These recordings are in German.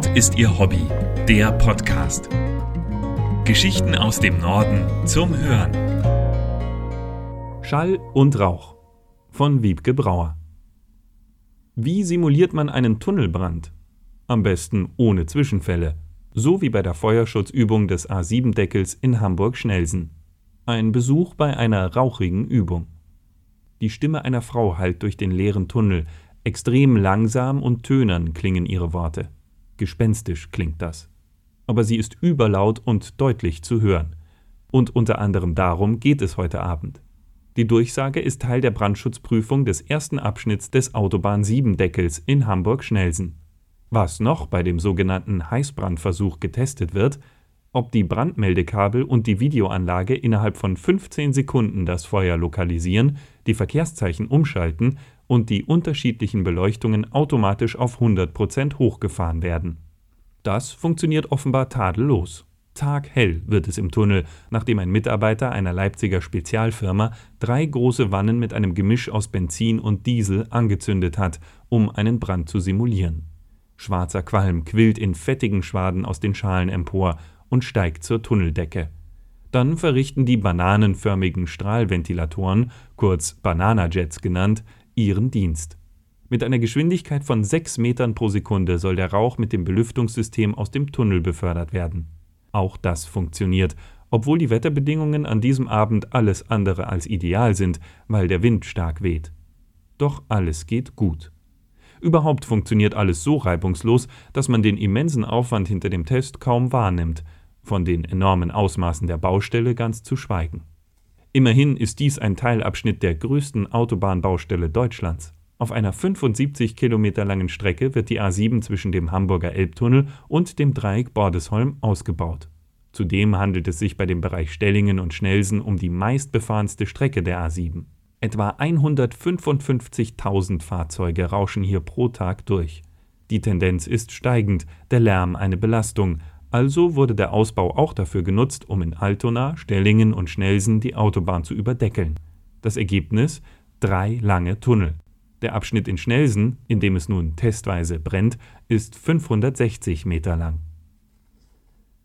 Nord ist ihr Hobby, der Podcast. Geschichten aus dem Norden zum Hören. Schall und Rauch von Wiebke Brauer. Wie simuliert man einen Tunnelbrand? Am besten ohne Zwischenfälle, so wie bei der Feuerschutzübung des A7-Deckels in Hamburg-Schnelsen. Ein Besuch bei einer rauchigen Übung. Die Stimme einer Frau hallt durch den leeren Tunnel, extrem langsam und tönern klingen ihre Worte. Gespenstisch klingt das. Aber sie ist überlaut und deutlich zu hören. Und unter anderem darum geht es heute Abend. Die Durchsage ist Teil der Brandschutzprüfung des ersten Abschnitts des Autobahn 7 Deckels in Hamburg-Schnelsen. Was noch bei dem sogenannten Heißbrandversuch getestet wird, ob die Brandmeldekabel und die Videoanlage innerhalb von 15 Sekunden das Feuer lokalisieren, die Verkehrszeichen umschalten und die unterschiedlichen Beleuchtungen automatisch auf 100% hochgefahren werden. Das funktioniert offenbar tadellos. Taghell wird es im Tunnel, nachdem ein Mitarbeiter einer Leipziger Spezialfirma drei große Wannen mit einem Gemisch aus Benzin und Diesel angezündet hat, um einen Brand zu simulieren. Schwarzer Qualm quillt in fettigen Schwaden aus den Schalen empor und steigt zur Tunneldecke. Dann verrichten die bananenförmigen Strahlventilatoren, kurz Bananajets genannt, ihren Dienst. Mit einer Geschwindigkeit von 6 Metern pro Sekunde soll der Rauch mit dem Belüftungssystem aus dem Tunnel befördert werden. Auch das funktioniert, obwohl die Wetterbedingungen an diesem Abend alles andere als ideal sind, weil der Wind stark weht. Doch alles geht gut. Überhaupt funktioniert alles so reibungslos, dass man den immensen Aufwand hinter dem Test kaum wahrnimmt, von den enormen Ausmaßen der Baustelle ganz zu schweigen. Immerhin ist dies ein Teilabschnitt der größten Autobahnbaustelle Deutschlands. Auf einer 75 Kilometer langen Strecke wird die A7 zwischen dem Hamburger Elbtunnel und dem Dreieck Bordesholm ausgebaut. Zudem handelt es sich bei dem Bereich Stellingen und Schnelsen um die meistbefahrenste Strecke der A7. Etwa 155.000 Fahrzeuge rauschen hier pro Tag durch. Die Tendenz ist steigend, der Lärm eine Belastung, also wurde der Ausbau auch dafür genutzt, um in Altona, Stellingen und Schnelsen die Autobahn zu überdeckeln. Das Ergebnis? Drei lange Tunnel. Der Abschnitt in Schnelsen, in dem es nun testweise brennt, ist 560 Meter lang.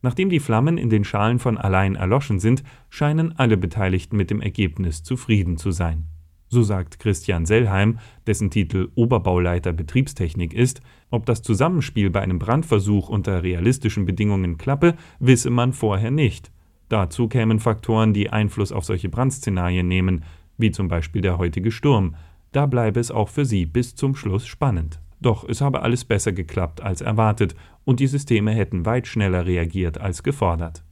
Nachdem die Flammen in den Schalen von allein erloschen sind, scheinen alle Beteiligten mit dem Ergebnis zufrieden zu sein. So sagt Christian Sellheim, dessen Titel Oberbauleiter Betriebstechnik ist, ob das Zusammenspiel bei einem Brandversuch unter realistischen Bedingungen klappe, wisse man vorher nicht. Dazu kämen Faktoren, die Einfluss auf solche Brandszenarien nehmen, wie zum Beispiel der heutige Sturm. Da bleibe es auch für sie bis zum Schluss spannend. Doch es habe alles besser geklappt als erwartet und die Systeme hätten weit schneller reagiert als gefordert.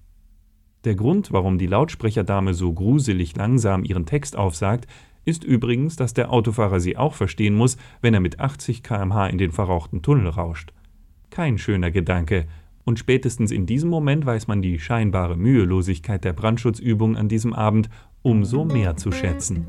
Der Grund, warum die Lautsprecherdame so gruselig langsam ihren Text aufsagt, ist übrigens, dass der Autofahrer sie auch verstehen muss, wenn er mit 80 km/h in den verrauchten Tunnel rauscht. Kein schöner Gedanke, und spätestens in diesem Moment weiß man die scheinbare Mühelosigkeit der Brandschutzübung an diesem Abend umso mehr zu schätzen.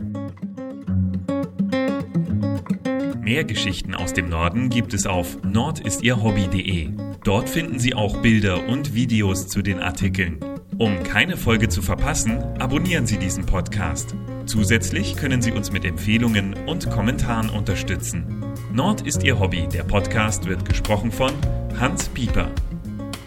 Mehr Geschichten aus dem Norden gibt es auf nordistierhobby.de. Dort finden Sie auch Bilder und Videos zu den Artikeln. Um keine Folge zu verpassen, abonnieren Sie diesen Podcast. Zusätzlich können Sie uns mit Empfehlungen und Kommentaren unterstützen. Nord ist Ihr Hobby. Der Podcast wird gesprochen von Hans Pieper.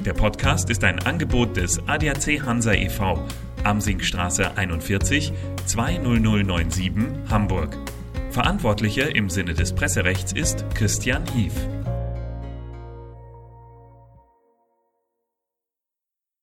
Der Podcast ist ein Angebot des ADAC Hansa e.V. Amsingstraße 41 20097 Hamburg. Verantwortlicher im Sinne des Presserechts ist Christian Hief.